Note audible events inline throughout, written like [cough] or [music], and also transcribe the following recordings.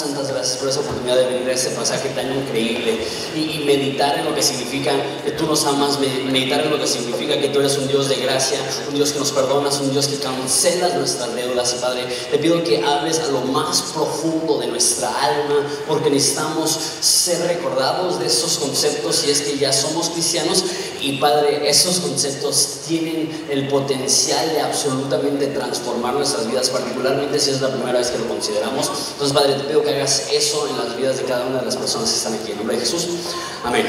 Damos santas gracias por esa oportunidad de venir a este pasaje tan increíble y, y meditar en lo que significa que tú nos amas, me- meditar en lo que significa que tú eres un Dios de gracia, un Dios que nos perdonas, un Dios que cancelas nuestras deudas. Y Padre, te pido que hables a lo más profundo de nuestra alma, porque necesitamos ser recordados de esos conceptos si es que ya somos cristianos. Y Padre, esos conceptos tienen el potencial de absolutamente transformar nuestras vidas, particularmente si es la primera vez que lo consideramos. Entonces, Padre, te pido que hagas eso en las vidas de cada una de las personas que están aquí. En nombre de Jesús. Amén.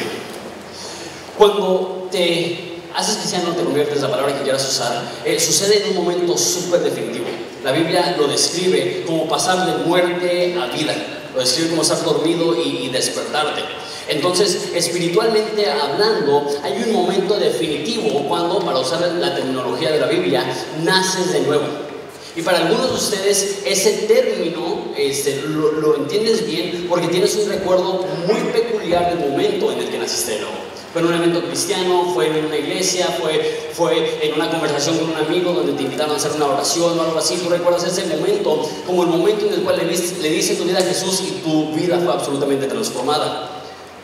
Cuando te haces cristiano, te conviertes, la palabra que quieras usar, eh, sucede en un momento súper definitivo. La Biblia lo describe como pasar de muerte a vida. Lo describe como estar dormido y, y despertarte. Entonces, espiritualmente hablando, hay un momento definitivo cuando, para usar la terminología de la Biblia, naces de nuevo. Y para algunos de ustedes ese término este, lo, entiendes bien porque tienes un recuerdo muy peculiar del momento en el que naciste nuevo. Fue en un evento cristiano, fue en una iglesia, fue, fue en una conversación con un amigo donde te invitaron a hacer una oración o algo así. Tú recuerdas ese momento como el momento en el cual le, le diste tu vida a Jesús y tu vida fue absolutamente transformada.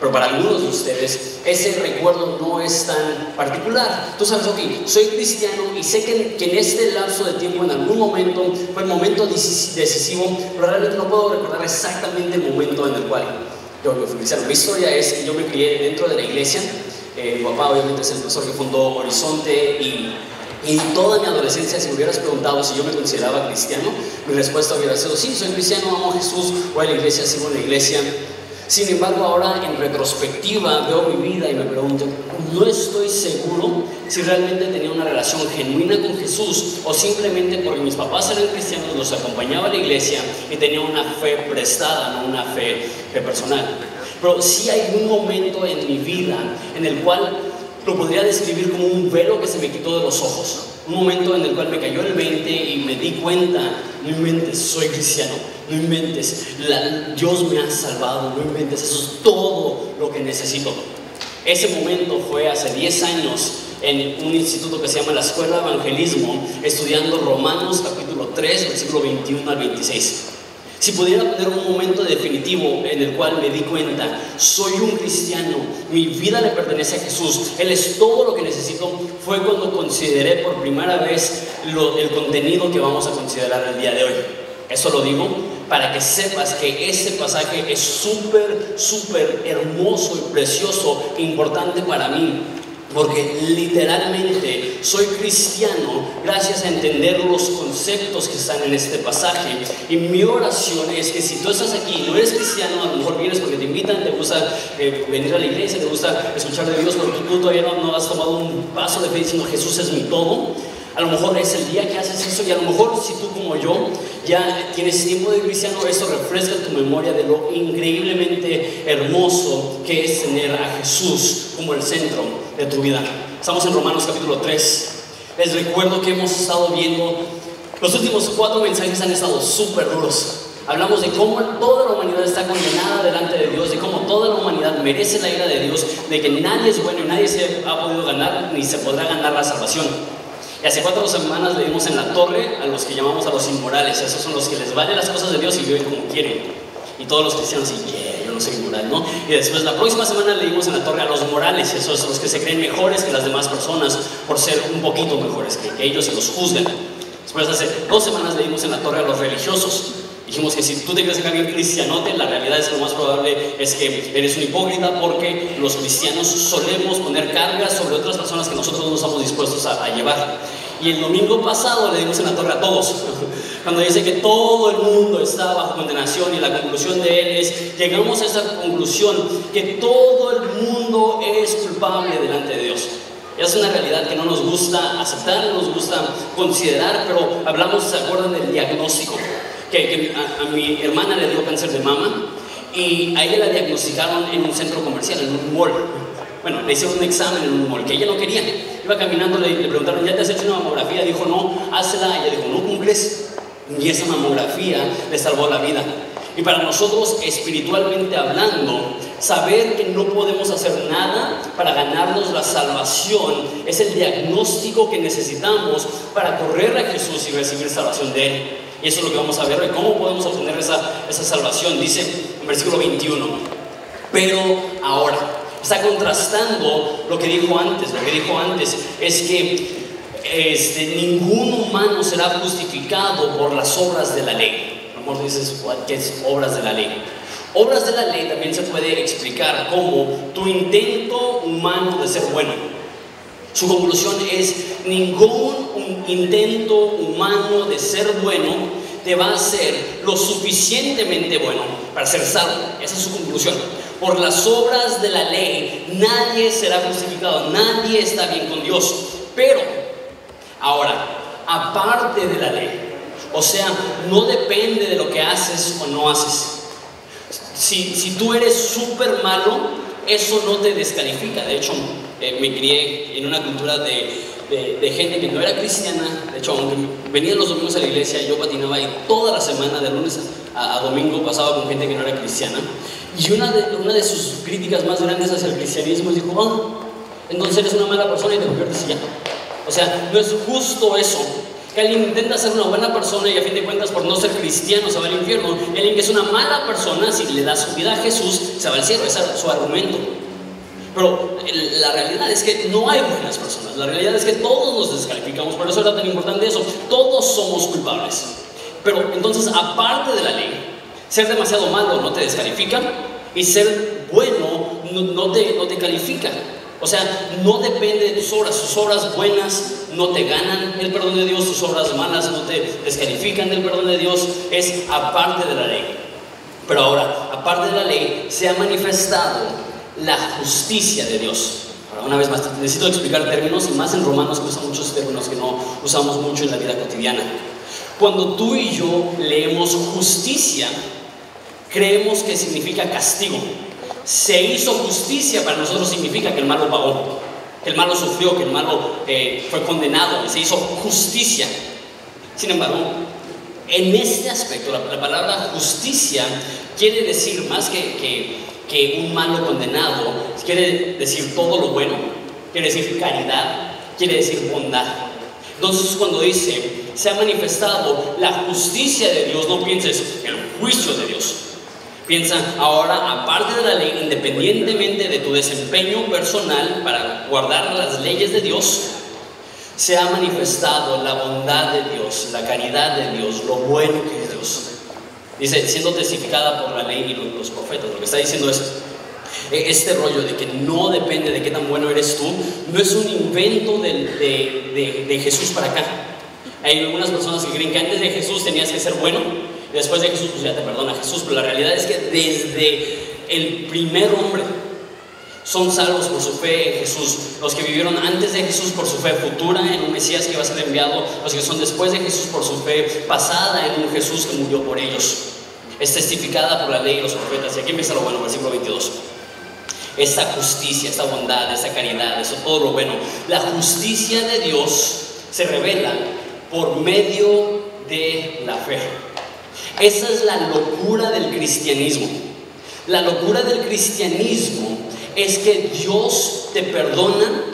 Pero para algunos de ustedes ese recuerdo no es tan particular. Tú sabes, ok, soy cristiano y sé que, que en este lapso de tiempo, en algún momento, fue el momento decis- decisivo, pero realmente no puedo recordar exactamente el momento en el cual yo fui cristiano. Mi historia es que yo me crié dentro de la iglesia. Eh, mi papá obviamente es el profesor que fundó Horizonte y y toda mi adolescencia, si me hubieras preguntado si yo me consideraba cristiano, mi respuesta hubiera sido, sí, soy cristiano, amo a Jesús, voy a la iglesia, sigo en la iglesia. Sin embargo, ahora en retrospectiva veo mi vida y me pregunto, no estoy seguro si realmente tenía una relación genuina con Jesús o simplemente porque mis papás eran cristianos, los acompañaba a la iglesia y tenía una fe prestada, no una fe, personal. Pero sí hay un momento en mi vida en el cual lo podría describir como un velo que se me quitó de los ojos. Un momento en el cual me cayó el 20 y me di cuenta, no inventes, soy cristiano, no inventes, la- Dios me ha salvado, no inventes, eso es todo lo que necesito. Ese momento fue hace 10 años en un instituto que se llama la Escuela de Evangelismo, estudiando Romanos capítulo 3, versículo 21 al 26. Si pudiera poner un momento definitivo en el cual me di cuenta, soy un cristiano, mi vida le pertenece a Jesús, Él es todo lo que necesito, fue cuando consideré por primera vez el contenido que vamos a considerar el día de hoy. Eso lo digo para que sepas que ese pasaje es súper, súper hermoso y precioso e importante para mí. Porque literalmente soy cristiano gracias a entender los conceptos que están en este pasaje. Y mi oración es que si tú estás aquí no eres cristiano, a lo mejor vienes porque te invitan, te gusta eh, venir a la iglesia, te gusta escuchar de Dios, pero tú todavía no, no has tomado un paso de fe diciendo Jesús es mi todo. A lo mejor es el día que haces eso y a lo mejor si tú como yo ya tienes tiempo de cristiano, eso refresca tu memoria de lo increíblemente hermoso que es tener a Jesús como el centro de tu vida. Estamos en Romanos capítulo 3. Les recuerdo que hemos estado viendo, los últimos cuatro mensajes han estado súper duros. Hablamos de cómo toda la humanidad está condenada delante de Dios, de cómo toda la humanidad merece la ira de Dios, de que nadie es bueno y nadie se ha podido ganar ni se podrá ganar la salvación. Y hace cuatro semanas le en la torre a los que llamamos a los inmorales. Esos son los que les valen las cosas de Dios y viven como quieren. Y todos los cristianos dicen, yeah, yo no soy inmoral, ¿no? Y después la próxima semana le dimos en la torre a los morales. Esos los que se creen mejores que las demás personas por ser un poquito mejores que, ellos y los juzgan. Después hace dos semanas le dimos en la torre a los religiosos. Dijimos que si tú te crees que alguien cristianote, la realidad es que lo más probable es que eres un hipócrita porque los cristianos solemos poner cargas sobre otras personas que nosotros no estamos dispuestos a, a llevar. Y el domingo pasado le dimos en la torre a todos, cuando dice que todo el mundo está bajo condenación y la conclusión de él es, llegamos a esa conclusión que todo el mundo es culpable delante de Dios. Es una realidad que no nos gusta aceptar, no nos gusta considerar, pero hablamos, ¿se acuerdan del diagnóstico? Que, a, a, mi hermana le dio cáncer de mama y a ella la diagnosticaron en un centro comercial, en un mall. Bueno, le hicieron un examen en un mall que ella no quería. Iba caminando, le, le preguntaron, ¿ya te has hecho una mamografía? Dijo, no, hazla. Ella dijo, no, ¿cómo crees? Y esa mamografía le salvó la vida. Y para nosotros, espiritualmente hablando, saber que no podemos hacer nada para ganarnos la salvación es el diagnóstico que necesitamos para correr a Jesús y recibir salvación de Él. Y eso es lo que vamos a ver hoy. ¿Cómo podemos obtener esa, esa salvación? Dice en versículo 21. Pero ahora, está contrastando lo que dijo antes. Lo que dijo antes es que este, ningún humano será justificado por las obras de la ley. A lo mejor dices, ¿qué es obras de la ley? Obras de la ley también se puede explicar como tu intento humano de ser bueno. Su conclusión es, ningún intento humano de ser bueno te va a hacer lo suficientemente bueno para ser salvo. Esa es su conclusión. Por las obras de la ley nadie será justificado, nadie está bien con Dios. Pero, ahora, aparte de la ley, o sea, no depende de lo que haces o no haces. Si, si tú eres súper malo, eso no te descalifica. De hecho, eh, me crié en una cultura de, de, gente que no era cristiana. De hecho, aunque venía los domingos a la iglesia, yo patinaba ahí toda la semana, de lunes a, domingo, pasaba con gente que no era cristiana. Y una de, una de sus críticas más grandes hacia el cristianismo es dijo, oh, entonces eres una mala persona y te conviertes y ya. O sea, no es justo eso que alguien intenta ser una buena persona y a fin de cuentas por no ser cristiano se va al infierno. Y que es una mala persona, si le da su vida a Jesús, se va al cielo. Ese es su argumento. Pero la realidad es que no hay buenas personas. La realidad es que todos nos descalificamos. Por eso era tan importante eso. Todos somos culpables. Pero entonces, aparte de la ley, ser demasiado malo no te descalifica y ser bueno no, te, no te califica. O sea, no depende de tus obras. Tus obras buenas no te ganan el perdón de Dios, tus obras malas no te descalifican del perdón de Dios. Es aparte de la ley. Pero ahora, aparte de la ley, se ha manifestado la justicia de Dios. Ahora, una vez más, necesito explicar términos, y más en Romanos que usan muchos términos que no usamos mucho en la vida cotidiana. Cuando tú y yo leemos justicia, creemos que significa castigo se hizo justicia para nosotros significa que el malo pagó, que el malo sufrió, que el malo eh, fue condenado, se hizo justicia. Sin embargo, en este aspecto, la, palabra justicia quiere decir más que, que, un malo condenado, quiere decir todo lo bueno, quiere decir caridad, quiere decir bondad. Entonces cuando dice, se ha manifestado la justicia de Dios, no pienses el juicio de Dios, Piensa ahora, aparte de la ley, independientemente de tu desempeño personal para guardar las leyes de Dios, se ha manifestado la bondad de Dios, la caridad de Dios, lo bueno que es Dios. Dice, siendo testificada por la ley y los profetas. Lo que está diciendo es, e, este rollo de que no depende de qué tan bueno eres tú, no es un invento de, de, de Jesús para acá. Hay algunas personas que creen que antes de Jesús tenías que ser bueno Después de Jesús, pues ya te perdona Jesús, pero la realidad es que desde el primer hombre son salvos por su fe en Jesús. Los que vivieron antes de Jesús por su fe futura en un Mesías que va a ser enviado, los que son después de Jesús por su fe pasada en un Jesús que murió por ellos. Es testificada por la ley y los profetas. Y aquí empieza lo bueno, versículo 22. Esta justicia, esta bondad, esta caridad, eso todo lo bueno. La justicia de Dios se revela por medio de la fe. Esa es la locura del cristianismo. La locura del cristianismo es que Dios te perdona,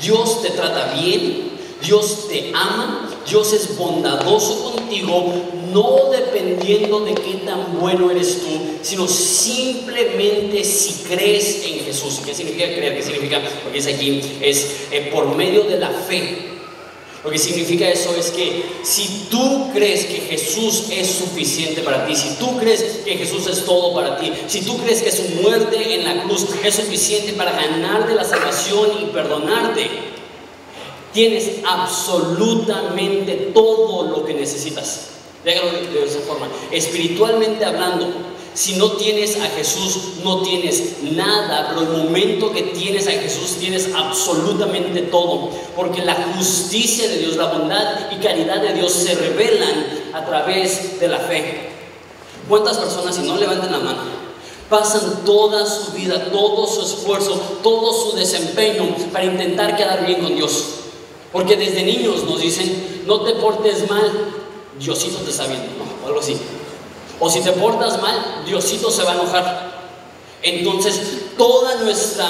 Dios te trata bien, Dios te ama, Dios es bondadoso contigo, no dependiendo de qué tan bueno eres tú, sino simplemente si crees en Jesús. ¿Qué significa creer? ¿Qué significa? Porque es aquí, es eh, por medio de la fe lo que significa eso es que si tú crees que Jesús es suficiente para ti, si tú crees que Jesús es todo para ti, si tú crees que su muerte en la cruz es suficiente para ganarte la salvación y perdonarte, tienes absolutamente todo lo que necesitas. Déjalo de esa forma. Espiritualmente hablando, Si no tienes a Jesús, no tienes nada, pero el momento que tienes a Jesús, tienes absolutamente todo, porque la justicia de Dios, la bondad y caridad de Dios se revelan a través de la fe. ¿Cuántas personas, si no levantan la mano, pasan toda su vida, todo su esfuerzo, todo su desempeño para intentar quedar bien con Dios? Porque desde niños nos dicen, no te portes mal, Diosito te está viendo, ¿no? o algo así. O si te portas mal, Diosito se va a enojar. Entonces, toda nuestra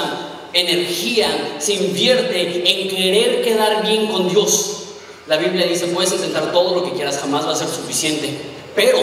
energía se invierte en querer quedar bien con Dios. La Biblia dice, puedes intentar todo lo que quieras, jamás va a ser suficiente. Pero,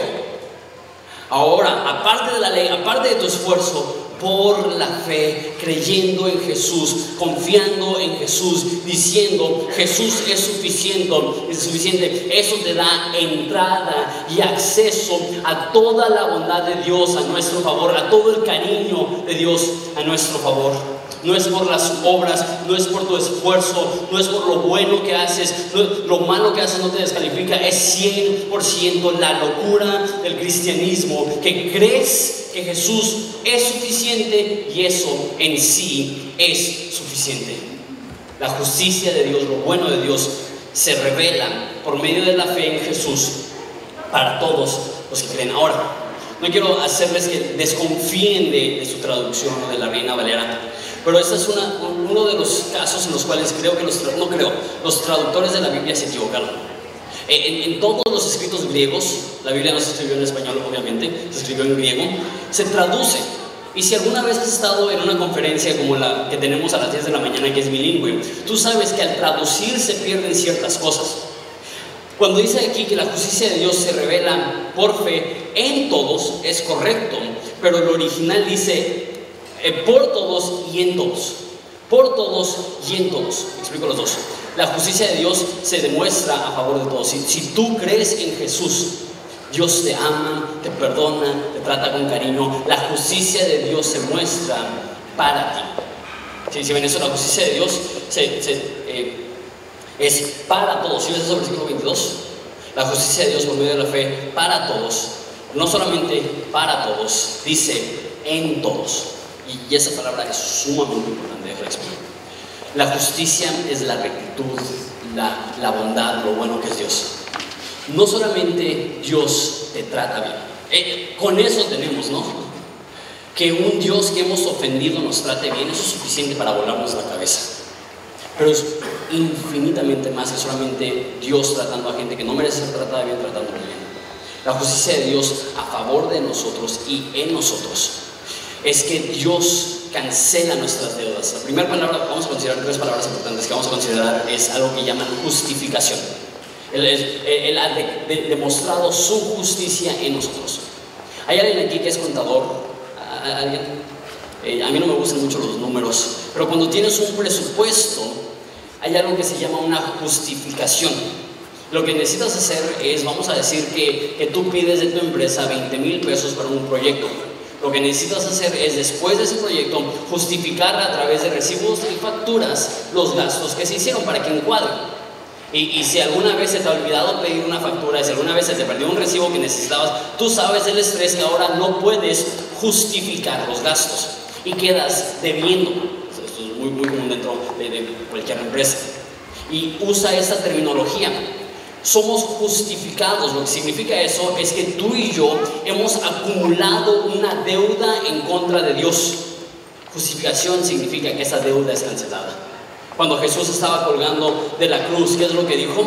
ahora, aparte de la ley, aparte de tu esfuerzo, por la fe, creyendo en Jesús, confiando en Jesús, diciendo Jesús es suficiente, es suficiente. Eso te da entrada y acceso a toda la bondad de Dios a nuestro favor, a todo el cariño de Dios a nuestro favor. No es por las obras, no es por tu esfuerzo, no es por lo bueno que haces, lo malo que haces no te descalifica, es 100% la locura del cristianismo, que crees que Jesús es suficiente y eso en sí es suficiente. La justicia de Dios, lo bueno de Dios, se revela por medio de la fe en Jesús para todos los que creen. Ahora, no quiero hacerles que desconfíen de, su traducción de la Reina Valera, pero este es uno de los casos en los cuales creo que los, no creo, los traductores de la Biblia se equivocaron. En, en, todos los escritos griegos, la Biblia no se escribió en español obviamente, se escribió en griego, se traduce. Y si alguna vez has estado en una conferencia como la que tenemos a las 10 de la mañana, que es bilingüe, tú sabes que al traducir se pierden ciertas cosas. Cuando dice aquí que la justicia de Dios se revela por fe en todos, es correcto, pero el original dice eh, por todos y en todos. Por todos y en todos. Explico los dos. La justicia de Dios se demuestra a favor de todos. Si, tú crees en Jesús, Dios te ama, te perdona, te trata con cariño. La justicia de Dios se muestra para ti. Si, ven eso, la justicia de Dios eh, es para todos. Si ves eso, versículo 22, la justicia de Dios por medio de la fe para todos, no solamente para todos, dice en todos. Y, esa palabra es sumamente importante de La justicia es la rectitud, la, la, bondad, lo bueno que es Dios. No solamente Dios te trata bien, eh, con eso tenemos, ¿no? Que un Dios que hemos ofendido nos trate bien, eso es suficiente para volarnos la cabeza. Pero es infinitamente más que solamente Dios tratando a gente que no merece ser tratada bien, tratando bien. La justicia de Dios a favor de nosotros y en nosotros es que Dios cancela nuestras deudas. La primera palabra, vamos a considerar tres palabras importantes que vamos a considerar, es algo que llaman justificación. Él, ha demostrado su justicia en nosotros. ¿Hay alguien aquí que es contador? ¿Alguien? Eh, a mí no me gustan mucho los números, pero cuando tienes un presupuesto, hay algo que se llama una justificación. Lo que necesitas hacer es, vamos a decir que, que tú pides de tu empresa 20 mil pesos para un proyecto lo que necesitas hacer es, después de ese proyecto, justificar a través de recibos y facturas los gastos que se hicieron para que encuadren. Y, si alguna vez se te ha olvidado pedir una factura, y si alguna vez se te perdió un recibo que necesitabas, tú sabes el estrés que ahora no puedes justificar los gastos y quedas debiendo. Esto es muy, muy común dentro de, de cualquier empresa. Y usa esa terminología somos justificados. Lo que significa eso es que tú y yo hemos acumulado una deuda en contra de Dios. Justificación significa que esa deuda es cancelada. Cuando Jesús estaba colgando de la cruz, ¿qué es lo que dijo?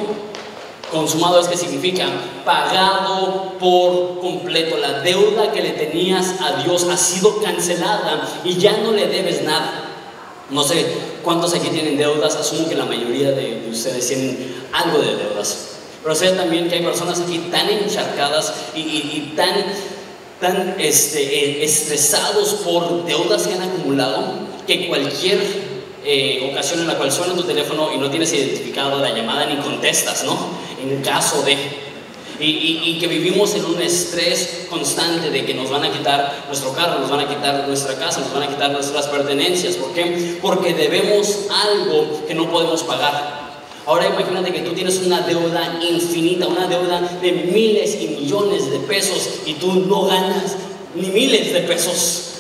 Consumado es que significa pagado por completo. La deuda que le tenías a Dios ha sido cancelada y ya no le debes nada. No sé cuántos aquí tienen deudas, asumo que la mayoría de ustedes tienen algo de deudas. Pero sé también que hay personas aquí tan encharcadas y, tan, tan este, eh, estresados por deudas que han acumulado que cualquier eh, ocasión en la cual suena tu teléfono y no tienes identificado la llamada ni contestas, ¿no? En caso de... Y, y, que vivimos en un estrés constante de que nos van a quitar nuestro carro, nos van a quitar nuestra casa, nos van a quitar nuestras pertenencias. ¿Por qué? Porque debemos algo que no podemos pagar. Ahora imagínate que tú tienes una deuda infinita, una deuda de miles y millones de pesos y tú no ganas ni miles de pesos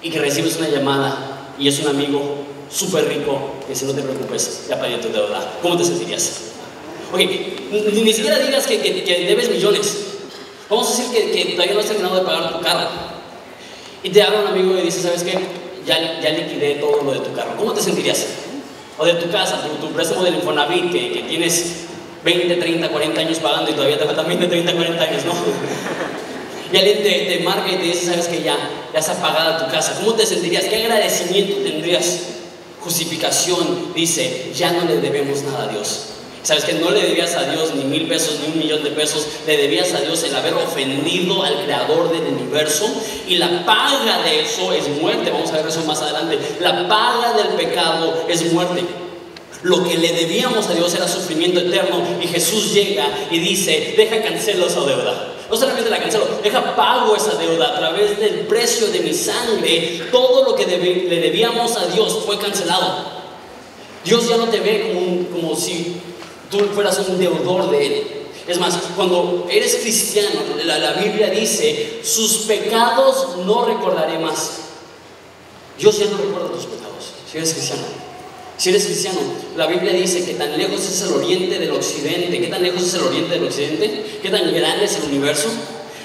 y que recibes una llamada y es un amigo súper rico que dice no te preocupes, ya pagué tu deuda. ¿Cómo te sentirías? Ok, ni, siquiera digas que, debes millones. Vamos a decir que, que, todavía no has terminado de pagar tu carro. Y te habla un amigo y dice, ¿sabes qué? Ya, ya liquidé todo lo de tu carro. ¿Cómo te sentirías? O de tu casa, tu, tu préstamo del Infonavit, que, tienes 20, 30, 40 años pagando y todavía te faltan 20, 30, 40 años, ¿no? [laughs] Y alguien te, te, marca y te dice, sabes que ya, ya está pagada tu casa. ¿Cómo te sentirías? ¿Qué agradecimiento tendrías? Justificación dice, ya no le debemos nada a Dios. Sabes que no le debías a Dios ni mil pesos ni un millón de pesos, le debías a Dios el haber ofendido al creador del universo y la paga de eso es muerte. Vamos a ver eso más adelante. La paga del pecado es muerte. Lo que le debíamos a Dios era sufrimiento eterno y Jesús llega y dice, deja cancelo esa deuda. No solamente la cancelo, deja pago esa deuda a través del precio de mi sangre. Todo lo que le debíamos a Dios fue cancelado. Dios ya no te ve como si tú fueras un deudor de Él. Es más, cuando eres cristiano, la, la Biblia dice, sus pecados no recordaré más. Dios ya no recuerda tus pecados, si eres cristiano. Si eres cristiano, la Biblia dice que tan lejos es el oriente del occidente. ¿Qué tan lejos es el oriente del occidente? ¿Qué tan grande es el universo?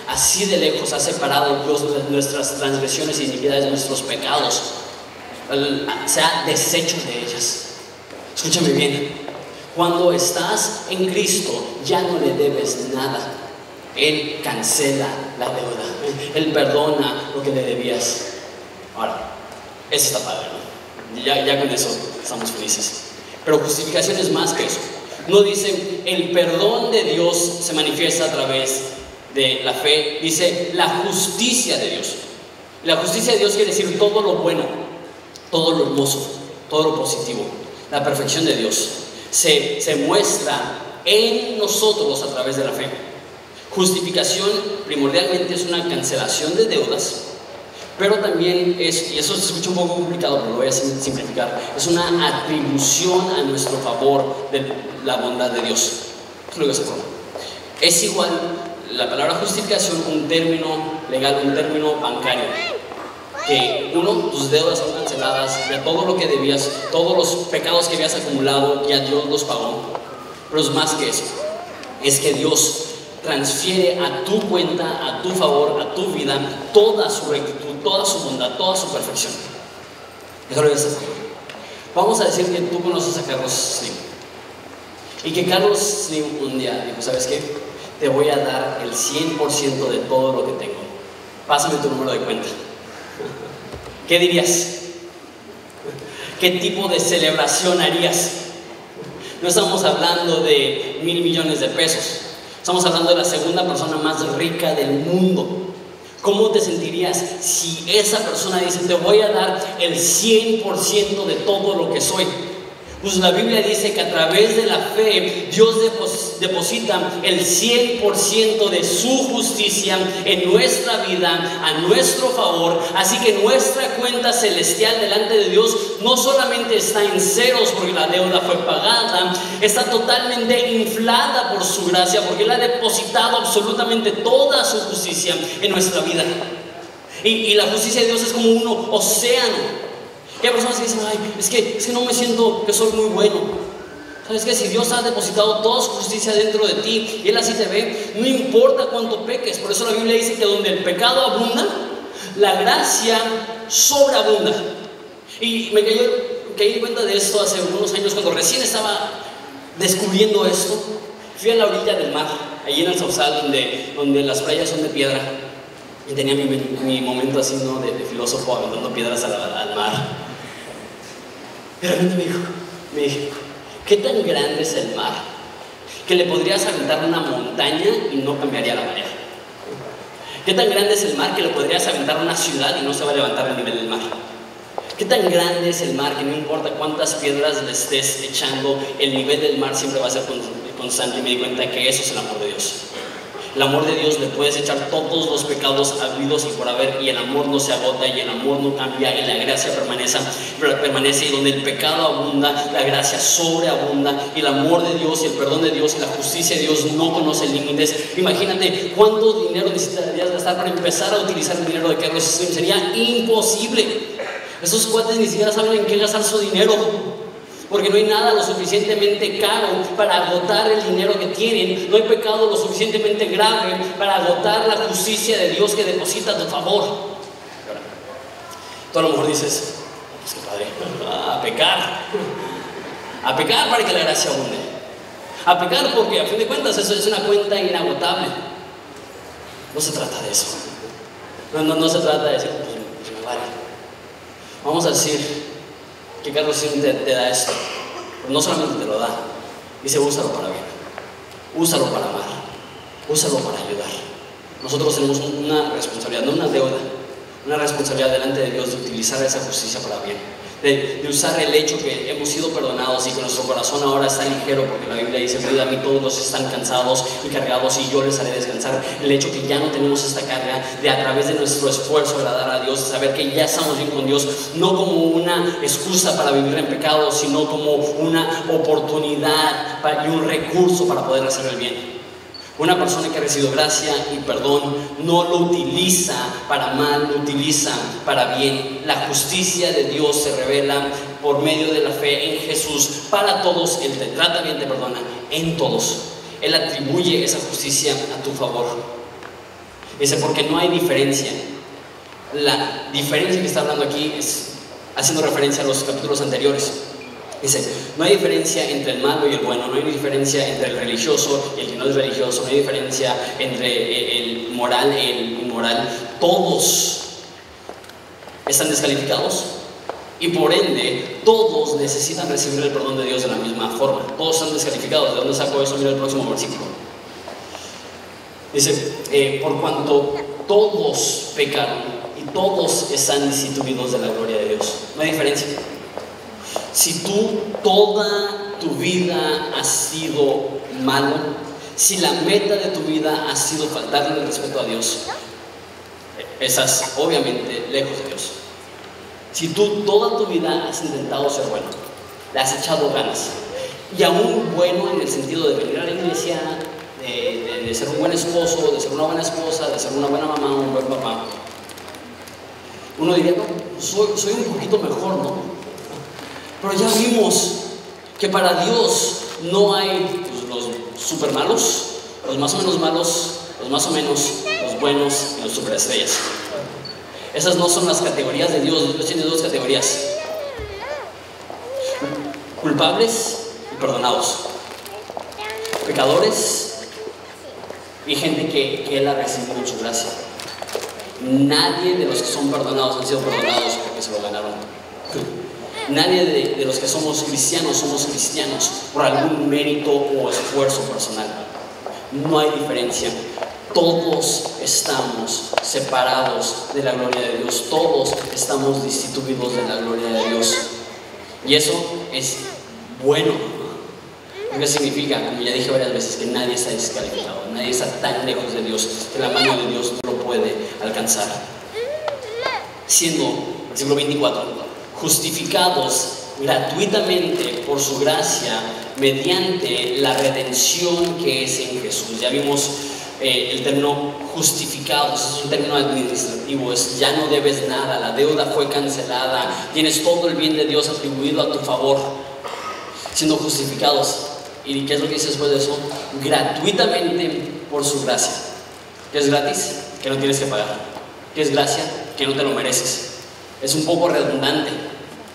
Así de lejos ha separado Dios nuestras transgresiones y iniquidades, nuestros pecados. Se ha deshecho de ellas. Escúchame bien. Cuando estás en Cristo, ya no le debes nada. Él cancela la deuda. Él perdona lo que le debías. Ahora, eso está padre, ¿no? Ya, ya con eso estamos felices. Pero justificación es más que eso. No dice, el perdón de Dios se manifiesta a través de la fe. Dice, la justicia de Dios. La justicia de Dios quiere decir todo lo bueno, todo lo hermoso, todo lo positivo. La perfección de Dios se, se muestra en nosotros a través de la fe. Justificación primordialmente es una cancelación de deudas, pero también es, y eso se escucha un poco complicado, pero lo voy a simplificar, es una atribución a nuestro favor de la bondad de Dios. Lo. Es igual la palabra justificación un término legal, un término bancario. Que uno, tus deudas son canceladas, de todo lo que debías, todos los pecados que habías acumulado, ya Dios los pagó. Pero es más que eso, es que Dios transfiere a tu cuenta, a tu favor, a tu vida, toda su rectitud, toda su bondad, toda su perfección. Déjalo de. Vamos a decir que tú conoces a Carlos Slim. Y que Carlos Slim un día dijo, ¿sabes qué? Te voy a dar el 100% de todo lo que tengo. Pásame tu número de cuenta. ¿Qué dirías? ¿Qué tipo de celebración harías? No estamos hablando de mil millones de pesos. Estamos hablando de la segunda persona más rica del mundo. ¿Cómo te sentirías si esa persona dice, te voy a dar el 100% de todo lo que soy? Pues la Biblia dice que a través de la fe Dios deposita el 100% de su justicia en nuestra vida, a nuestro favor. Así que nuestra cuenta celestial delante de Dios no solamente está en ceros porque la deuda fue pagada, está totalmente inflada por su gracia porque Él ha depositado absolutamente toda su justicia en nuestra vida. Y, y la justicia de Dios es como un océano y hay personas que dicen, ay, es que, es que no me siento que soy muy bueno. ¿Sabes que Si Dios ha depositado toda su justicia dentro de ti y Él así te ve, no importa cuánto peques. Por eso la Biblia dice que donde el pecado abunda, la gracia sobreabunda. Y me caí, caí cuenta de esto hace unos años, cuando recién estaba descubriendo esto. Fui a la orilla del mar, allí en el Sausal, donde, donde las playas son de piedra. Y tenía mi, mi momento así, ¿no? De, filósofo aventando piedras al mar. Pero me dijo, me dijo, ¿qué tan grande es el mar? Que le podrías aventar una montaña y no cambiaría la marea. ¿Qué tan grande es el mar que le podrías aventar una ciudad y no se va a levantar el nivel del mar? ¿Qué tan grande es el mar que no importa cuántas piedras le estés echando, el nivel del mar siempre va a ser constante? Y me di cuenta que eso es el amor de Dios. El amor de Dios le puedes echar todos los pecados habidos y por haber, y el amor no se agota, y el amor no cambia, y la gracia permanece, permanece, y donde el pecado abunda, la gracia sobreabunda, y el amor de Dios, y el perdón de Dios, y la justicia de Dios no conoce límites. Imagínate cuánto dinero necesitarías gastar para empezar a utilizar el dinero de Carlos Slim. Sería imposible. Esos cuates ni siquiera saben en qué gastar su dinero porque no hay nada lo suficientemente caro para agotar el dinero que tienen, no hay pecado lo suficientemente grave para agotar la justicia de Dios que deposita tu favor. Tú a lo mejor dices, es que padre, a pecar, a pecar para que la gracia abunde, a pecar porque a fin de cuentas eso es una cuenta inagotable. No se trata de eso. No, no, se trata de decir, pues, pues me vale. Vamos a decir, que Carlos te, te da esto. no solamente te lo da, dice úsalo para bien, úsalo para amar, úsalo para ayudar. Nosotros tenemos una responsabilidad, no una deuda, una responsabilidad delante de Dios de utilizar esa justicia para bien de, usar el hecho que hemos sido perdonados y que nuestro corazón ahora está ligero, porque la Biblia dice, a mí todos los están cansados y cargados y yo les haré descansar. El hecho que ya no tenemos esta carga de a través de nuestro esfuerzo agradar a Dios, saber que ya estamos bien con Dios, no como una excusa para vivir en pecado, sino como una oportunidad y un recurso para poder hacer el bien. Una persona que ha recibido gracia y perdón no lo utiliza para mal, lo utiliza para bien. La justicia de Dios se revela por medio de la fe en Jesús para todos. Él te trata bien, te perdona en todos. Él atribuye esa justicia a tu favor. Dice, porque no hay diferencia. La diferencia que está hablando aquí es haciendo referencia a los capítulos anteriores. Dice, no hay diferencia entre el malo y el bueno, no hay diferencia entre el religioso y el que no es religioso, no hay diferencia entre eh, el moral el inmoral. Todos están descalificados y por ende todos necesitan recibir el perdón de Dios de la misma forma. Todos están descalificados. ¿De dónde saco eso? Mira el próximo versículo. Dice, eh, por cuanto todos pecaron y todos están destituidos de la gloria de Dios. No hay diferencia. Si tú toda tu vida has sido malo, si la meta de tu vida ha sido faltarle el respeto a Dios, estás obviamente lejos de Dios. Si tú toda tu vida has intentado ser bueno, le has echado ganas, y aún bueno en el sentido de venir a la iglesia, de, ser un buen esposo, de ser una buena esposa, de ser una buena mamá, un buen papá, uno diría, no, soy, soy un poquito mejor, ¿no? Pero ya vimos que para Dios no hay super malos, los más o menos malos, los más o menos, los buenos y los superestrellas. Esas no son las categorías de Dios. Dios dos categorías. Culpables y perdonados. Pecadores y gente que, que Él ha recibido en su gracia. Nadie de los que son perdonados han sido perdonados porque se lo ganaron. Nadie de, los que somos cristianos somos cristianos por algún mérito o esfuerzo personal. No hay diferencia. Todos estamos separados de la gloria de Dios. Todos estamos destituidos de la gloria de Dios. Y eso es bueno. ¿Qué significa, como ya dije varias veces, que nadie está descalificado, nadie está tan lejos de Dios que la mano de Dios no lo puede alcanzar. Siendo, versículo 24, justificados gratuitamente por su gracia mediante la redención que es en Jesús. Ya vimos eh, el término justificados, es un término administrativo, es ya no debes nada, la deuda fue cancelada, tienes todo el bien de Dios atribuido a tu favor, siendo justificados. ¿Y qué es lo que dice después de eso? Gratuitamente por su gracia. ¿Qué es gratis? Que no tienes que pagar. ¿Qué es gracia? Que no te lo mereces. Es un poco redundante,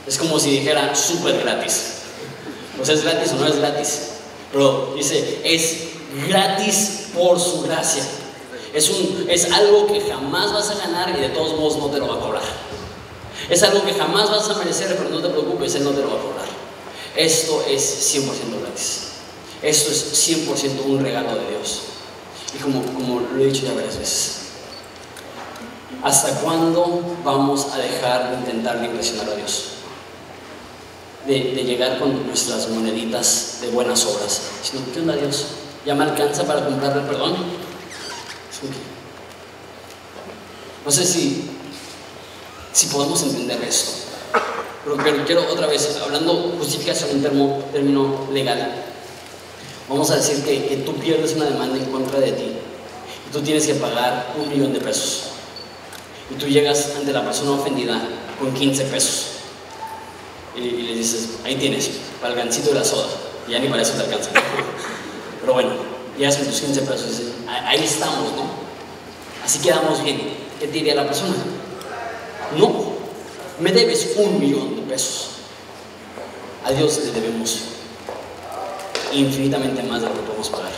es como si dijera súper gratis. O sea, es gratis o no es gratis. Pero dice, es gratis por su gracia. Es, un, es algo que jamás vas a ganar y de todos modos no te lo va a cobrar. Es algo que jamás vas a merecer, pero no te preocupes, Él no te lo va a cobrar. Esto es 100% gratis. Esto es 100% un regalo de Dios. Y como, como lo he dicho ya varias veces, ¿hasta cuándo vamos a dejar de intentar impresionar a Dios? De, llegar con nuestras moneditas de buenas obras, sino ¿qué onda Dios? ¿Ya me alcanza para comprarle perdón? No sé si, si podemos entender esto. Pero, quiero otra vez, hablando justificación en término, término legal, vamos a decir que, que tú pierdes una demanda en contra de ti y tú tienes que pagar un millón de pesos. Y tú llegas ante la persona ofendida con 15 pesos. Y, le dices, ahí tienes, para el gancito de la soda. Y ya ni para eso te alcanza. [laughs] Pero bueno, llegas con tus 15 pesos y dices, ahí estamos, ¿no? Así quedamos bien. ¿Qué diría la persona? No, me debes un millón de pesos. A Dios le debemos infinitamente más de lo que podemos pagar.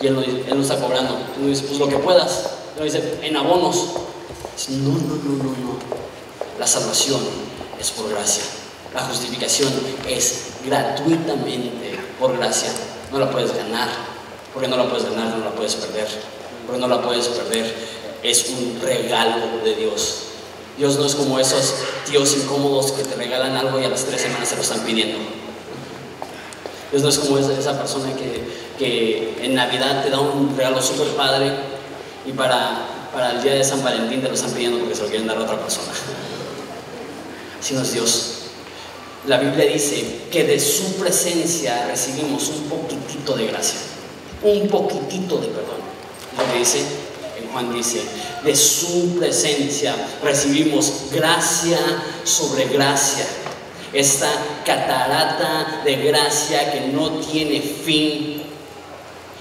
Y Él no, él no está cobrando. Él no dice, pues lo que puedas. Él no dice, en abonos. no, no, no, no, no. La salvación es por gracia. La justificación es gratuitamente por gracia. No la puedes ganar. Porque no la puedes ganar, no la puedes perder. Porque no la puedes perder. Es un regalo de Dios. Dios no es como esos tíos incómodos que te regalan algo y a las tres semanas se lo están pidiendo. Dios no es como esa, persona que, en Navidad te da un regalo súper padre y para, para el día de San Valentín te lo están pidiendo porque se lo quieren dar a otra persona. Así no es Dios. La Biblia dice que de su presencia recibimos un poquitito de gracia, un poquitito de perdón. Lo que dice en Juan dice, de su presencia recibimos gracia sobre gracia. Esta catarata de gracia que no tiene fin.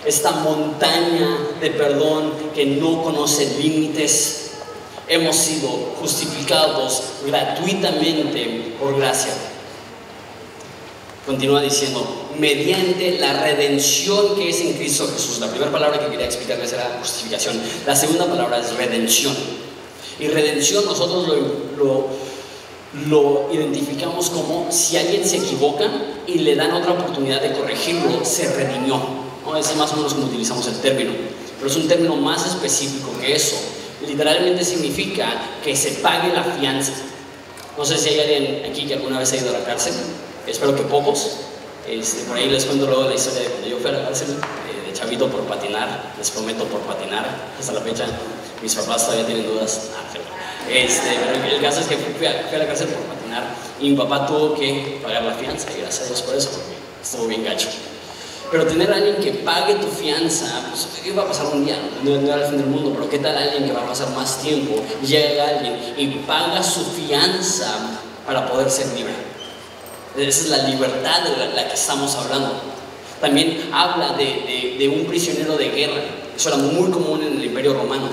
Esta montaña de perdón que no conoce límites. Hemos sido justificados gratuitamente por gracia. Continúa diciendo, mediante la redención que es en Cristo Jesús. La primera palabra que quería explicarles era justificación. La segunda palabra es redención. Y redención nosotros lo, lo, identificamos como si alguien se equivoca y le dan otra oportunidad de corregirlo, se redimió. ¿no? Es más o menos como utilizamos el término. Pero es un término más específico que eso. Literalmente significa que se pague la fianza. No sé si hay alguien aquí que alguna vez ha ido a la cárcel espero que pocos. Este, por ahí les cuento luego la historia de cuando yo fui a la cárcel eh, de chavito por patinar, les prometo por patinar, hasta la fecha mis papás todavía tienen dudas. Ah, este, pero el caso es que fui a, la cárcel por patinar y mi papá tuvo que pagar la fianza y gracias a Dios por eso, porque estuvo bien gacho. Pero tener a alguien que pague tu fianza, pues iba a pasar un día? No, no era fin del mundo, pero ¿qué tal alguien que va a pasar más tiempo? Llega alguien y paga su fianza para poder ser libre. Esa es la libertad de la, que estamos hablando. También habla de, un prisionero de guerra. Eso era muy común en el Imperio Romano,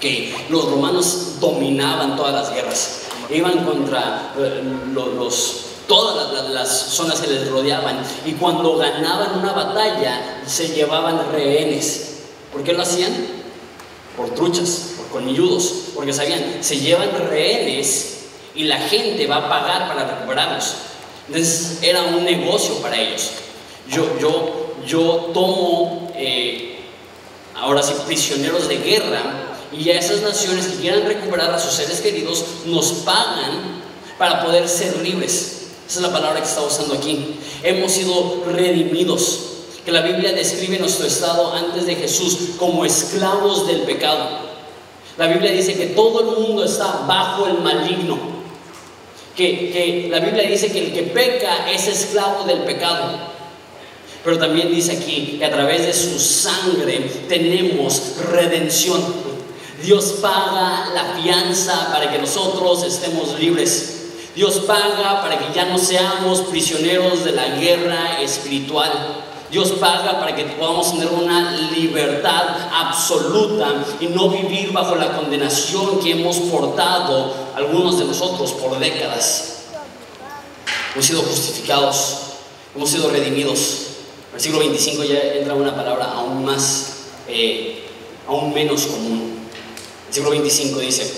que los romanos dominaban todas las guerras. Iban contra eh, los, todas las, las, zonas que les rodeaban y cuando ganaban una batalla se llevaban rehenes. ¿Por qué lo hacían? Por truchas, por colmilludos, porque sabían, se llevan rehenes y la gente va a pagar para recuperarlos. Entonces era un negocio para ellos. Yo, yo, yo tomo, eh, ahora sí, prisioneros de guerra y a esas naciones que quieran recuperar a sus seres queridos nos pagan para poder ser libres. Esa es la palabra que está usando aquí. Hemos sido redimidos, que la Biblia describe nuestro estado antes de Jesús como esclavos del pecado. La Biblia dice que todo el mundo está bajo el maligno que, la Biblia dice que el que peca es esclavo del pecado. Pero también dice aquí que a través de su sangre tenemos redención. Dios paga la fianza para que nosotros estemos libres. Dios paga para que ya no seamos prisioneros de la guerra espiritual. Dios paga para que podamos tener una libertad absoluta y no vivir bajo la condenación que hemos portado algunos de nosotros por décadas. Hemos sido justificados, hemos sido redimidos. En el siglo 25 ya entra una palabra aún más, eh, aún menos común. El siglo 25 dice,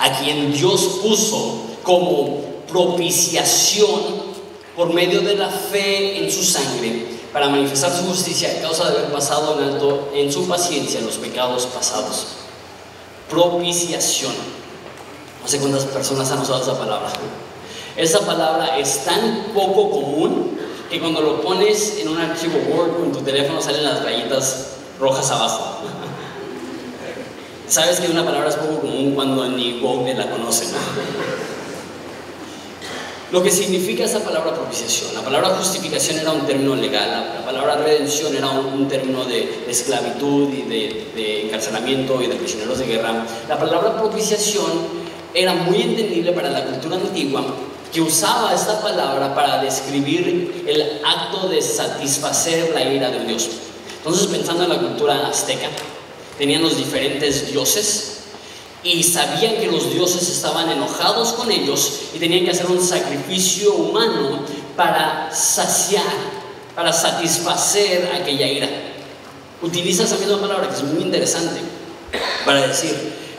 a quien Dios puso como propiciación por medio de la fe en su sangre para manifestar su justicia a causa de haber pasado en alto en su paciencia los pecados pasados. Propiciación. No sé cuántas personas han usado esa palabra. Esa palabra es tan poco común que cuando lo pones en un archivo Word en tu teléfono salen las rayitas rojas abajo. [laughs] Sabes que una palabra es poco común cuando ni Google la conoce, ¿no? Lo que significa esa palabra propiciación. La palabra justificación era un término legal, la, palabra redención era un, término de, esclavitud y de, de, encarcelamiento y de prisioneros de guerra. La palabra propiciación era muy entendible para la cultura antigua que usaba esta palabra para describir el acto de satisfacer la ira de Dios. Entonces, pensando en la cultura azteca, tenían los diferentes dioses y sabían que los dioses estaban enojados con ellos y tenían que hacer un sacrificio humano para saciar, para satisfacer aquella ira. Utiliza esa misma palabra que es muy interesante para decir,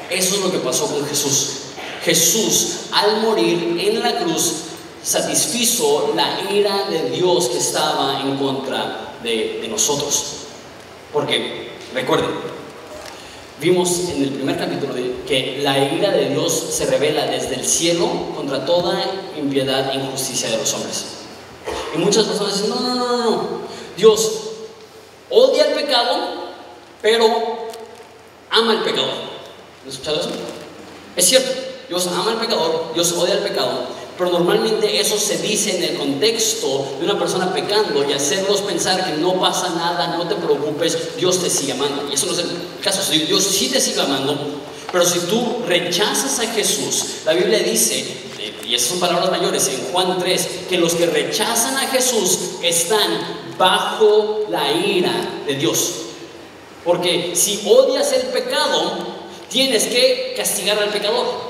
eso es lo que pasó con Jesús. Jesús al morir en la cruz satisfizo la ira de Dios que estaba en contra de, nosotros. Porque, recuerden, Vimos en el primer capítulo que la ira de Dios se revela desde el cielo contra toda impiedad e injusticia de los hombres. Y muchas personas dicen, no, no, no, no, Dios odia el pecado, pero ama el pecador. ¿Has escuchado eso? Es cierto, Dios ama al pecador, Dios odia al pecado, pero normalmente eso se dice en el contexto de una persona pecando y hacerlos pensar que no pasa nada, no te preocupes, Dios te sigue amando. Y eso no es el caso, Dios sí te sigue amando, pero si tú rechazas a Jesús, la Biblia dice, y esas son palabras mayores en Juan 3, que los que rechazan a Jesús están bajo la ira de Dios. Porque si odias el pecado, tienes que castigar al pecador.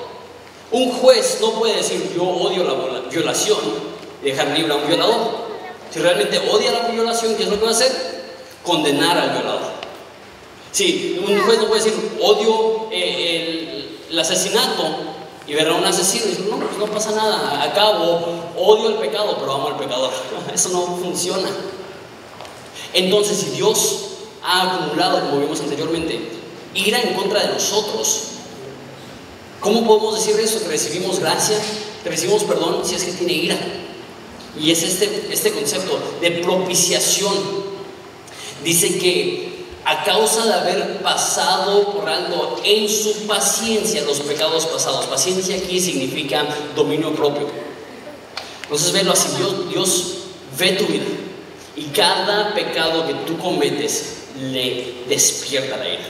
Un juez no puede decir yo odio la violación y dejar libre a un violador. Si realmente odia la violación, ¿qué es lo que va a hacer? Condenar al violador. Sí, un juez no puede decir odio eh, el, asesinato y ver a un asesino y decir no, pues no pasa nada, acabo, odio el pecado, pero amo al pecador. [laughs] Eso no funciona. Entonces, si Dios ha acumulado, como vimos anteriormente, ira en contra de nosotros, ¿Cómo podemos decir eso? Que recibimos gracia, recibimos perdón si es que tiene ira. Y es este, este concepto de propiciación. Dice que a causa de haber pasado por algo en su paciencia los pecados pasados. Paciencia aquí significa dominio propio. Entonces velo así, Dios, Dios ve tu vida y cada pecado que tú cometes le despierta la ira.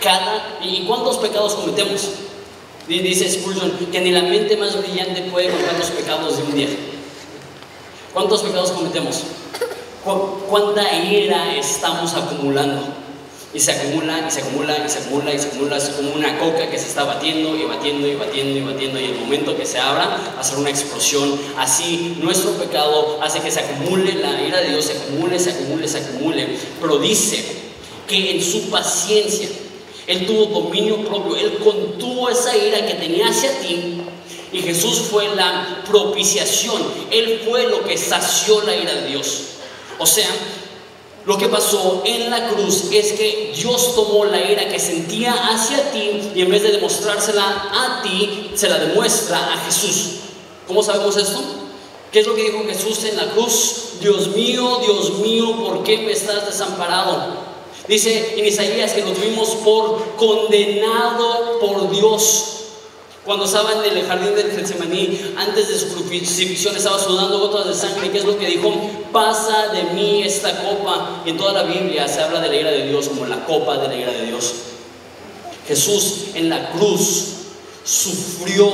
Cada, ¿Y cuántos pecados cometemos? Dice Spurgeon que ni la mente más brillante puede contar los pecados de un día. ¿Cuántos pecados cometemos? ¿Cuánta ira estamos acumulando? Y se acumula, y se acumula, y se acumula, y se acumula. Es como una coca que se está batiendo y batiendo y batiendo y batiendo. Y el momento que se abra, hacer una explosión. Así nuestro pecado hace que se acumule, la ira de Dios se acumule, se acumule, se acumule. Pero dice que en su paciencia, él tuvo dominio propio, Él contuvo esa ira que tenía hacia ti y Jesús fue la propiciación, Él fue lo que sació la ira de Dios. O sea, lo que pasó en la cruz es que Dios tomó la ira que sentía hacia ti y en vez de demostrársela a ti, se la demuestra a Jesús. ¿Cómo sabemos esto? ¿Qué es lo que dijo Jesús en la cruz? Dios mío, Dios mío, ¿por qué me estás desamparado? Dice en Isaías que lo tuvimos por condenado por Dios. Cuando estaba en el jardín del Getsemaní, antes de su crucifixión, estaba sudando gotas de sangre. ¿Qué es lo que dijo? Pasa de mí esta copa. Y en toda la Biblia se habla de la ira de Dios como la copa de la ira de Dios. Jesús en la cruz sufrió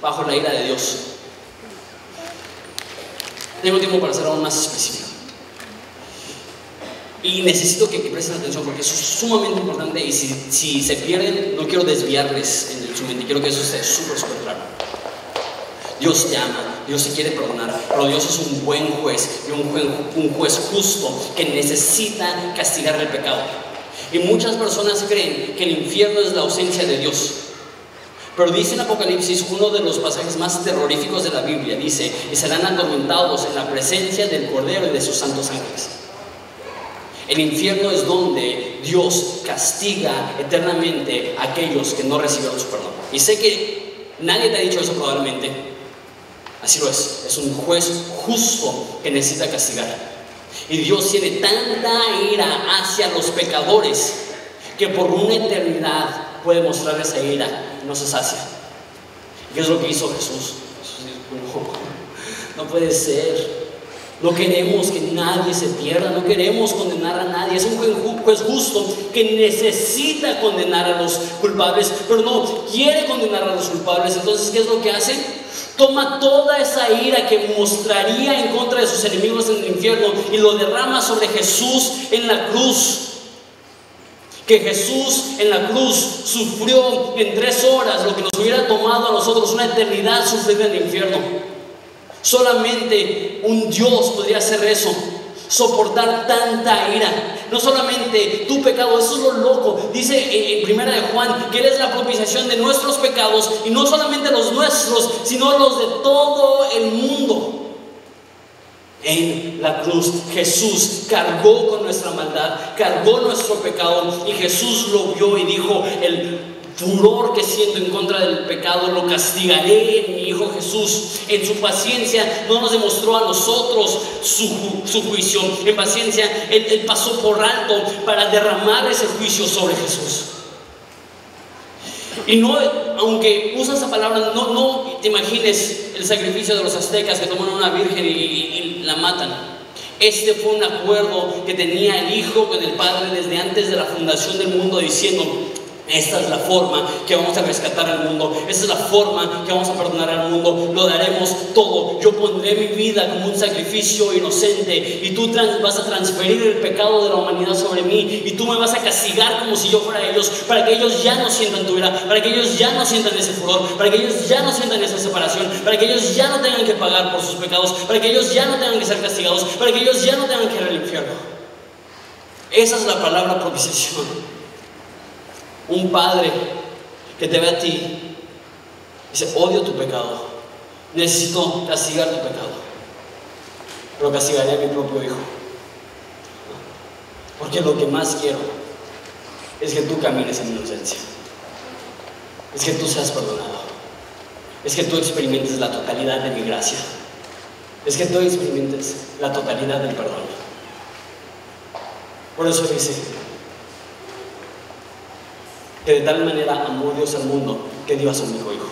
bajo la ira de Dios. Tengo tiempo para ser aún más específico. Y necesito que, presten atención porque eso es sumamente importante y si, se pierden, no quiero desviarles en su mente, quiero que eso esté súper, súper claro. Dios te ama, Dios te quiere perdonar, pero Dios es un buen juez y un juez, un justo que necesita castigar el pecado. Y muchas personas creen que el infierno es la ausencia de Dios. Pero dice en Apocalipsis, uno de los pasajes más terroríficos de la Biblia, dice, y serán atormentados en la presencia del Cordero y de sus santos ángeles. El infierno es donde Dios castiga eternamente a aquellos que no recibieron su perdón. Y sé que nadie te ha dicho eso probablemente. Así lo es. Es un juez justo que necesita castigar. Y Dios tiene tanta ira hacia los pecadores que por una eternidad puede mostrar esa ira y no se sacia. ¿Qué es lo que hizo Jesús? No, no puede ser. No queremos que nadie se pierda, no queremos condenar a nadie. Es un juez justo que necesita condenar a los culpables, pero no quiere condenar a los culpables. Entonces, ¿qué es lo que hace? Toma toda esa ira que mostraría en contra de sus enemigos en el infierno y lo derrama sobre Jesús en la cruz que Jesús en la cruz sufrió en tres horas lo que nos hubiera tomado a nosotros una eternidad sufrir en el infierno. Solamente un Dios podría hacer eso, soportar tanta ira. No solamente tu pecado, eso es lo loco. Dice en primera de Juan que Él es la propiciación de nuestros pecados y no solamente los nuestros, sino los de todo el mundo en la cruz. Jesús cargó con nuestra maldad, cargó nuestro pecado y Jesús lo vio y dijo, el furor que siento en contra del pecado lo castigaré en mi Hijo Jesús. En su paciencia no nos demostró a nosotros su, juicio. En paciencia él, pasó por alto para derramar ese juicio sobre Jesús. Y no, aunque usa esa palabra, no, no te imagines el sacrificio de los aztecas que toman a una virgen y, la matan. Este fue un acuerdo que tenía el Hijo con el Padre desde antes de la fundación del mundo diciendo, esta es la forma que vamos a rescatar al mundo. Esta es la forma que vamos a perdonar al mundo. Lo daremos todo. Yo pondré mi vida como un sacrificio inocente y tú vas a transferir el pecado de la humanidad sobre mí y tú me vas a castigar como si yo fuera ellos para que ellos ya no sientan tu ira, para que ellos ya no sientan ese furor, para que ellos ya no sientan esa separación, para que ellos ya no tengan que pagar por sus pecados, para que ellos ya no tengan que ser castigados, para que ellos ya no tengan que ir al infierno. Esa es la palabra propiciación un padre que te ve a ti, dice, odio tu pecado, necesito castigar tu pecado, pero castigaré a mi propio hijo. Porque lo que más quiero es que tú camines en inocencia, es que tú seas perdonado, es que tú experimentes la totalidad de mi gracia, es que tú experimentes la totalidad del perdón. Por eso dice, que de tal manera amó Dios al mundo que dio a su único hijo.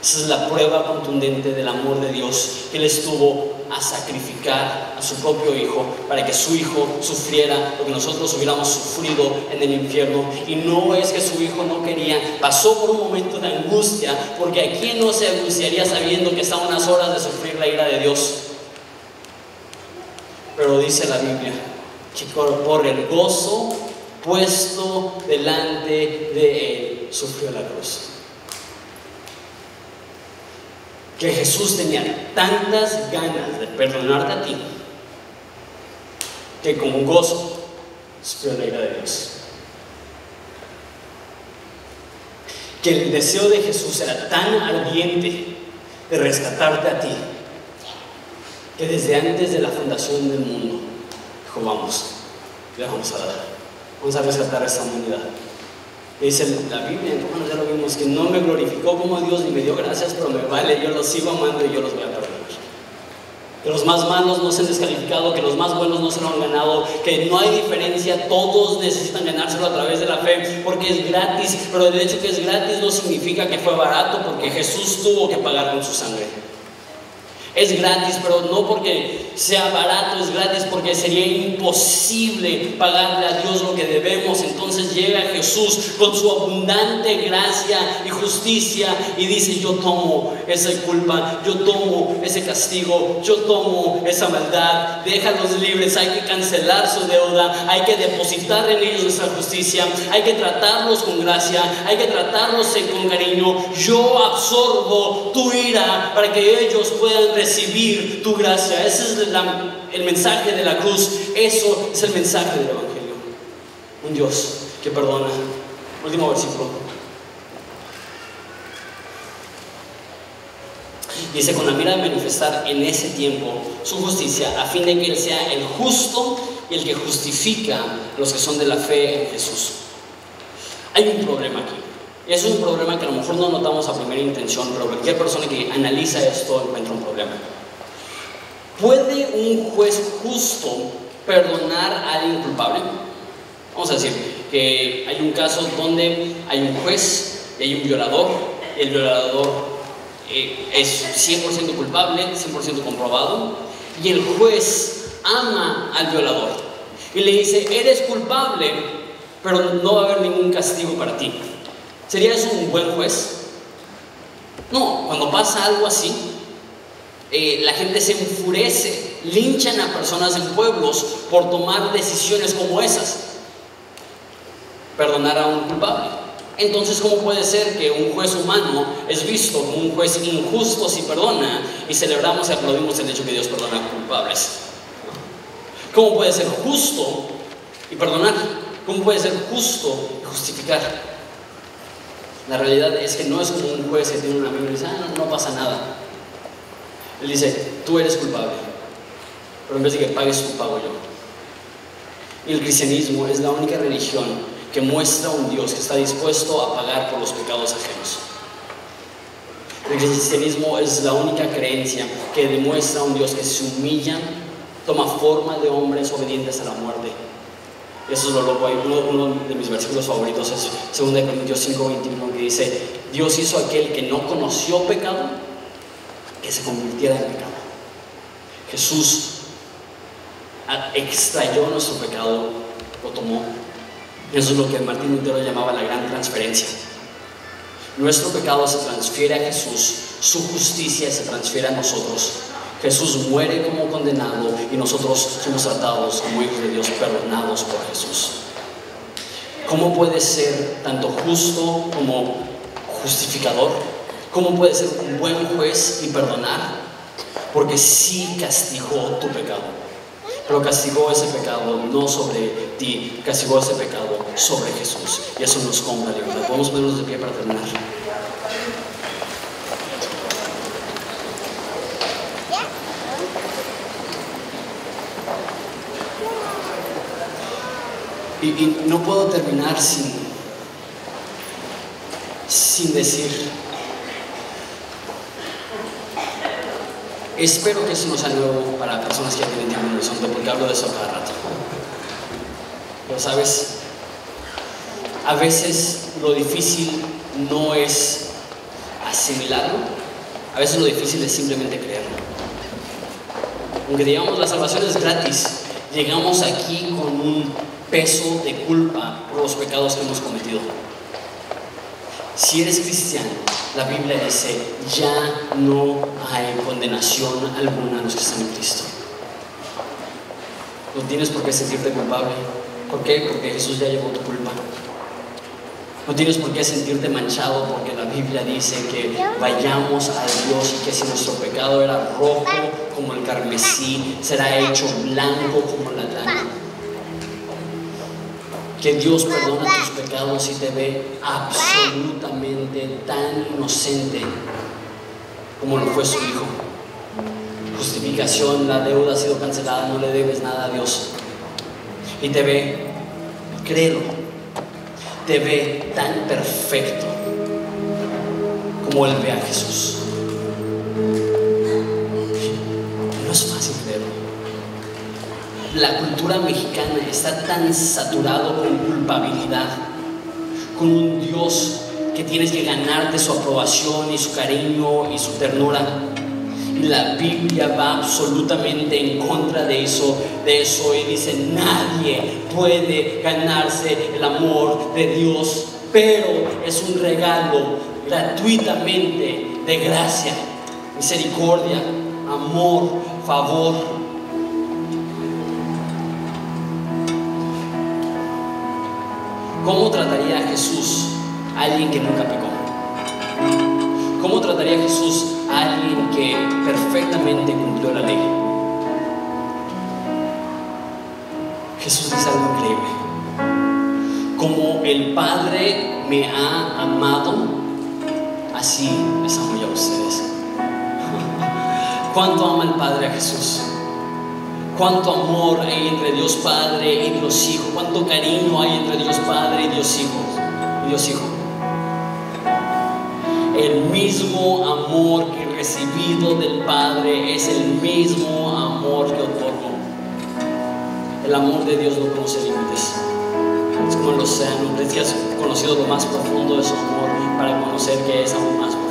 Esa es la prueba contundente del amor de Dios, que Él estuvo a sacrificar a su propio hijo para que su hijo sufriera lo que nosotros hubiéramos sufrido en el infierno. Y no es que su hijo no quería, pasó por un momento de angustia, porque a quién no se angustiaría sabiendo que está a unas horas de sufrir la ira de Dios. Pero dice la Biblia que por el gozo puesto delante de él, sufrió la cruz. Que Jesús tenía tantas ganas de perdonarte a ti, que con gozo sufrió la ira de Dios. Que el deseo de Jesús era tan ardiente de rescatarte a ti, que desde antes de la fundación del mundo dijo, vamos, le vamos a dar. Vamos a rescatar a esta humanidad. Dice la Biblia, ya lo vimos, que no me glorificó como Dios ni me dio gracias, pero me vale, yo los sigo amando y yo los voy a perdonar. Que los más malos no se han descalificado, que los más buenos no se lo han ganado, que no hay diferencia, todos necesitan ganárselo a través de la fe, porque es gratis, pero el hecho que es gratis no significa que fue barato, porque Jesús tuvo que pagar con su sangre. Es gratis, pero no porque sea barato, es gratis porque sería imposible pagarle a Dios lo que debemos. Entonces llega Jesús con su abundante gracia y justicia y dice, yo tomo esa culpa, yo tomo ese castigo, yo tomo esa maldad, déjalos libres, hay que cancelar su deuda, hay que depositar en ellos nuestra justicia, hay que tratarlos con gracia, hay que tratarlos con cariño. Yo absorbo tu ira para que ellos puedan recibir tu gracia. Ese es el mensaje de la cruz. Eso es el mensaje del Evangelio. Un Dios que perdona. Último versículo. Dice, con la mira de manifestar en ese tiempo su justicia, a fin de que Él sea el justo y el que justifica los que son de la fe en Jesús. Hay un problema aquí. Es un problema que a lo mejor no notamos a primera intención, pero cualquier persona que analiza esto encuentra un problema. ¿Puede un juez justo perdonar a alguien culpable? Vamos a decir, que hay un caso donde hay un juez y hay un violador. El violador eh, es 100% culpable, 100% comprobado, y el juez ama al violador y le dice, eres culpable, pero no va a haber ningún castigo para ti. ¿Sería eso un buen juez? No, cuando pasa algo así, eh, la gente se enfurece, linchan a personas en pueblos por tomar decisiones como esas. Perdonar a un culpable. Entonces, ¿cómo puede ser que un juez humano es visto como un juez injusto si perdona y celebramos y aplaudimos el hecho que Dios perdona a culpables? ¿Cómo puede ser justo y perdonar? ¿Cómo puede ser justo y justificar? La realidad es que no es como un juez que tiene un amigo y dice, ah, no, no pasa nada. Él dice, tú eres culpable, pero en vez de que pagues tu pago yo. Y el cristianismo es la única religión que muestra un Dios que está dispuesto a pagar por los pecados ajenos. El cristianismo es la única creencia que demuestra un Dios que se humilla, toma forma de hombres obedientes a la muerte. Eso es lo loco. Uno, de mis versículos favoritos es 2 Corintios 5, 21, que dice, Dios hizo aquel que no conoció pecado, que se convirtiera en pecado. Jesús extrayó nuestro pecado, lo tomó. Eso es lo que Martín Lutero llamaba la gran transferencia. Nuestro pecado se transfiere a Jesús, su justicia se transfiere a nosotros. Jesús muere como condenado y nosotros somos tratados como hijos de Dios, perdonados por Jesús. ¿Cómo puede ser tanto justo como justificador? ¿Cómo puede ser un buen juez y perdonar? Porque sí castigó tu pecado. Pero castigó ese pecado no sobre ti, castigó ese pecado sobre Jesús. Y eso nos compra libertad. Podemos ponernos de pie para terminar. Y, no puedo terminar sin, sin decir, espero que eso no sea nuevo para personas que ya tienen tiempo en el horizonte, porque hablo de eso cada rato. Pero sabes, a veces lo difícil no es asimilarlo, a veces lo difícil es simplemente creerlo. Aunque digamos la salvación es gratis, llegamos aquí con un peso de culpa por los pecados que hemos cometido. Si eres cristiano, la Biblia dice, ya no hay condenación alguna a los que están en Cristo. No tienes por qué sentirte culpable. ¿Por qué? Porque Jesús ya llevó tu culpa. No tienes por qué sentirte manchado porque la Biblia dice que vayamos a Dios y que si nuestro pecado era rojo como el carmesí, será hecho blanco como la lana que Dios perdona tus pecados y te ve absolutamente tan inocente como lo fue su Hijo. Justificación, la deuda ha sido cancelada, no le debes nada a Dios. Y te ve, créelo, te ve tan perfecto como Él ve a Jesús. La cultura mexicana está tan saturado con culpabilidad, con un Dios que tienes que ganarte su aprobación y su cariño y su ternura. La Biblia va absolutamente en contra de eso, de eso y dice, nadie puede ganarse el amor de Dios, pero es un regalo gratuitamente de gracia, misericordia, amor, favor. ¿Cómo trataría a Jesús a alguien que nunca pecó? ¿Cómo trataría a Jesús a alguien que perfectamente cumplió la ley? Jesús dice algo increíble. Como el Padre me ha amado, así les amo yo a ustedes. ¿Cuánto ama el Padre a Jesús? Cuánto amor hay entre Dios Padre y Dios Hijo, cuánto cariño hay entre Dios Padre y Dios Hijo, Dios Hijo. El mismo amor que recibido del Padre es el mismo amor que otorgo. El amor de Dios no conoce límites. Es como el océano. Es que conocido lo más profundo de su amor para conocer que es aún más profundo.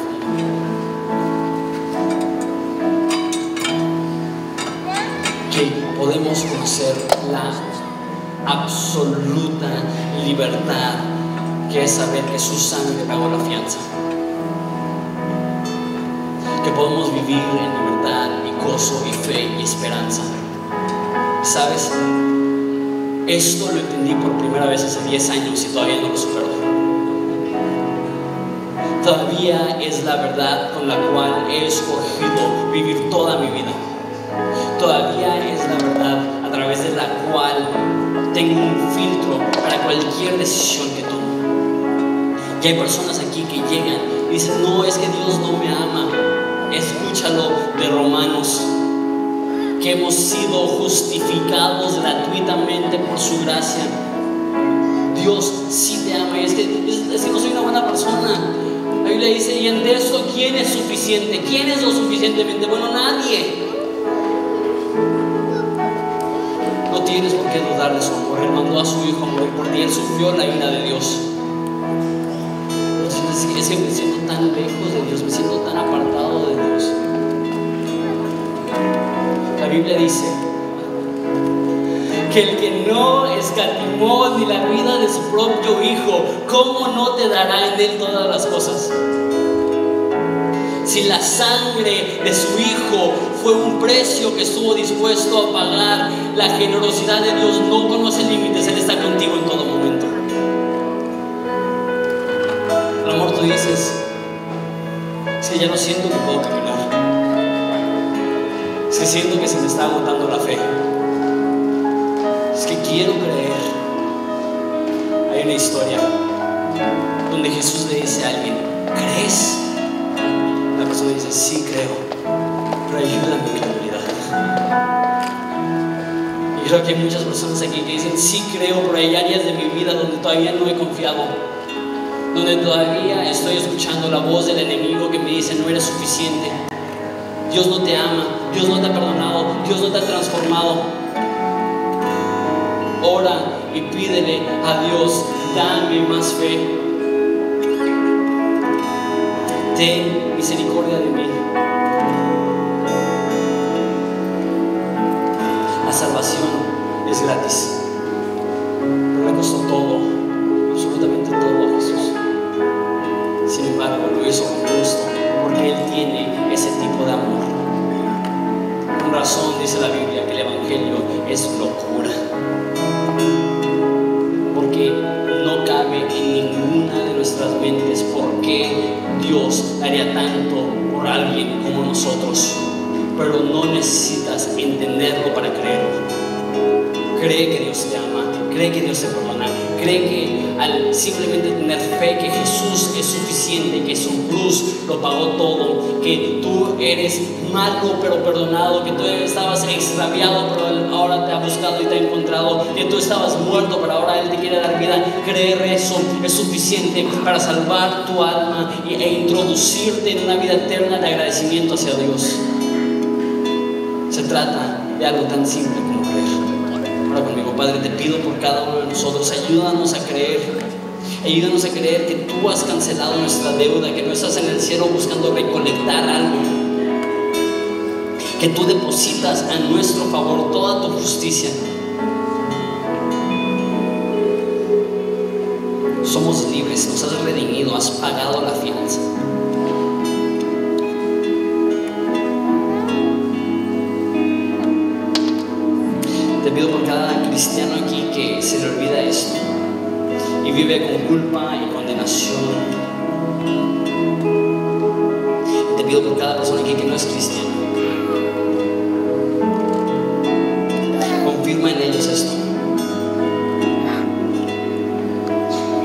Podemos conocer la absoluta libertad que es saber que su sangre pagó la fianza. Que podemos vivir en libertad y gozo y fe y esperanza. ¿Sabes? Esto lo entendí por primera vez hace 10 años y todavía no lo supero. Todavía es la verdad con la cual he escogido vivir toda mi vida. Todavía es la verdad a través de la cual tengo un filtro para cualquier decisión que tomo. Y hay personas aquí que llegan y dicen, no, es que Dios no me ama. Escúchalo de Romanos que hemos sido justificados gratuitamente por su gracia. Dios sí te ama. Y es que, es no soy una buena persona. La Biblia dice, y en esto, ¿quién es suficiente? ¿Quién es lo suficientemente bueno? Nadie. Tienes por qué dudar de su amor. Él mandó a su Hijo morir por ti. Él sufrió la ira de Dios. Entonces, es que me siento tan lejos de Dios, me siento tan apartado de Dios. La Biblia dice que el que no escatimó ni la vida de su propio Hijo, ¿cómo no te dará en él todas las cosas? Si la sangre de su Hijo fue un precio que estuvo dispuesto a pagar, la generosidad de Dios no conoce límites, Él está contigo en todo momento. El amor tú dices, es que ya no siento que puedo caminar. Que siento que se me está agotando la fe. Es que quiero creer. Hay una historia donde Jesús le dice a alguien, ¿crees? La persona dice, sí creo, pero ayúdame mi incredulidad. Y creo que hay muchas personas aquí que dicen, sí creo, pero hay áreas de mi vida donde todavía no he confiado. Donde todavía estoy escuchando la voz del enemigo que me dice, no eres suficiente. Dios no te ama, Dios no te ha perdonado, Dios no te ha transformado. Ora y pídele a Dios, dame más fe. Ten misericordia de mí. La salvación es gratis, pero le costó todo, absolutamente todo a Jesús. Sin embargo, lo hizo con gusto, porque Él tiene ese tipo de amor. Con razón dice la Biblia que el Evangelio es locura, nuestras mentes por qué Dios haría tanto por alguien como nosotros, pero no necesitas entenderlo para creerlo. Cree que Dios te ama, cree que Dios te perdona, cree que al simplemente tener fe que Jesús es suficiente, que su cruz lo pagó todo, que tú eres malo pero perdonado, que tú estabas extraviado pero ahora te ha buscado y te ha encontrado, que tú estabas muerto pero ahora Él te quiere dar vida, creer eso es suficiente para salvar tu alma e introducirte en una vida eterna de agradecimiento hacia Dios. Se trata de algo tan simple Padre, te pido por cada uno de nosotros, ayúdanos a creer. Ayúdanos a creer que tú has cancelado nuestra deuda, que no estás en el cielo buscando recolectar algo. Que tú depositas a nuestro favor toda tu justicia. Somos libres, nos has redimido, has pagado la fianza. Y vive con culpa y condenación. Te pido por cada persona aquí que no es cristiano. Confirma en ellos esto.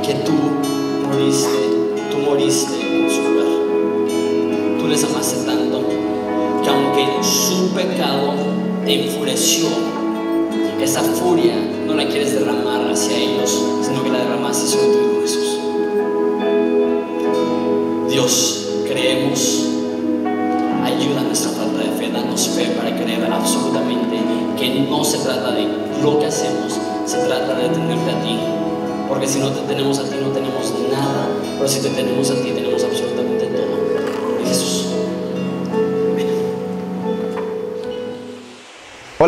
Que tú moriste, tú moriste en su lugar. Tú les amaste tanto que aunque su pecado te enfureció, esa furia no la quieres derramar hacia ellos, sino que la derramaste sobre tu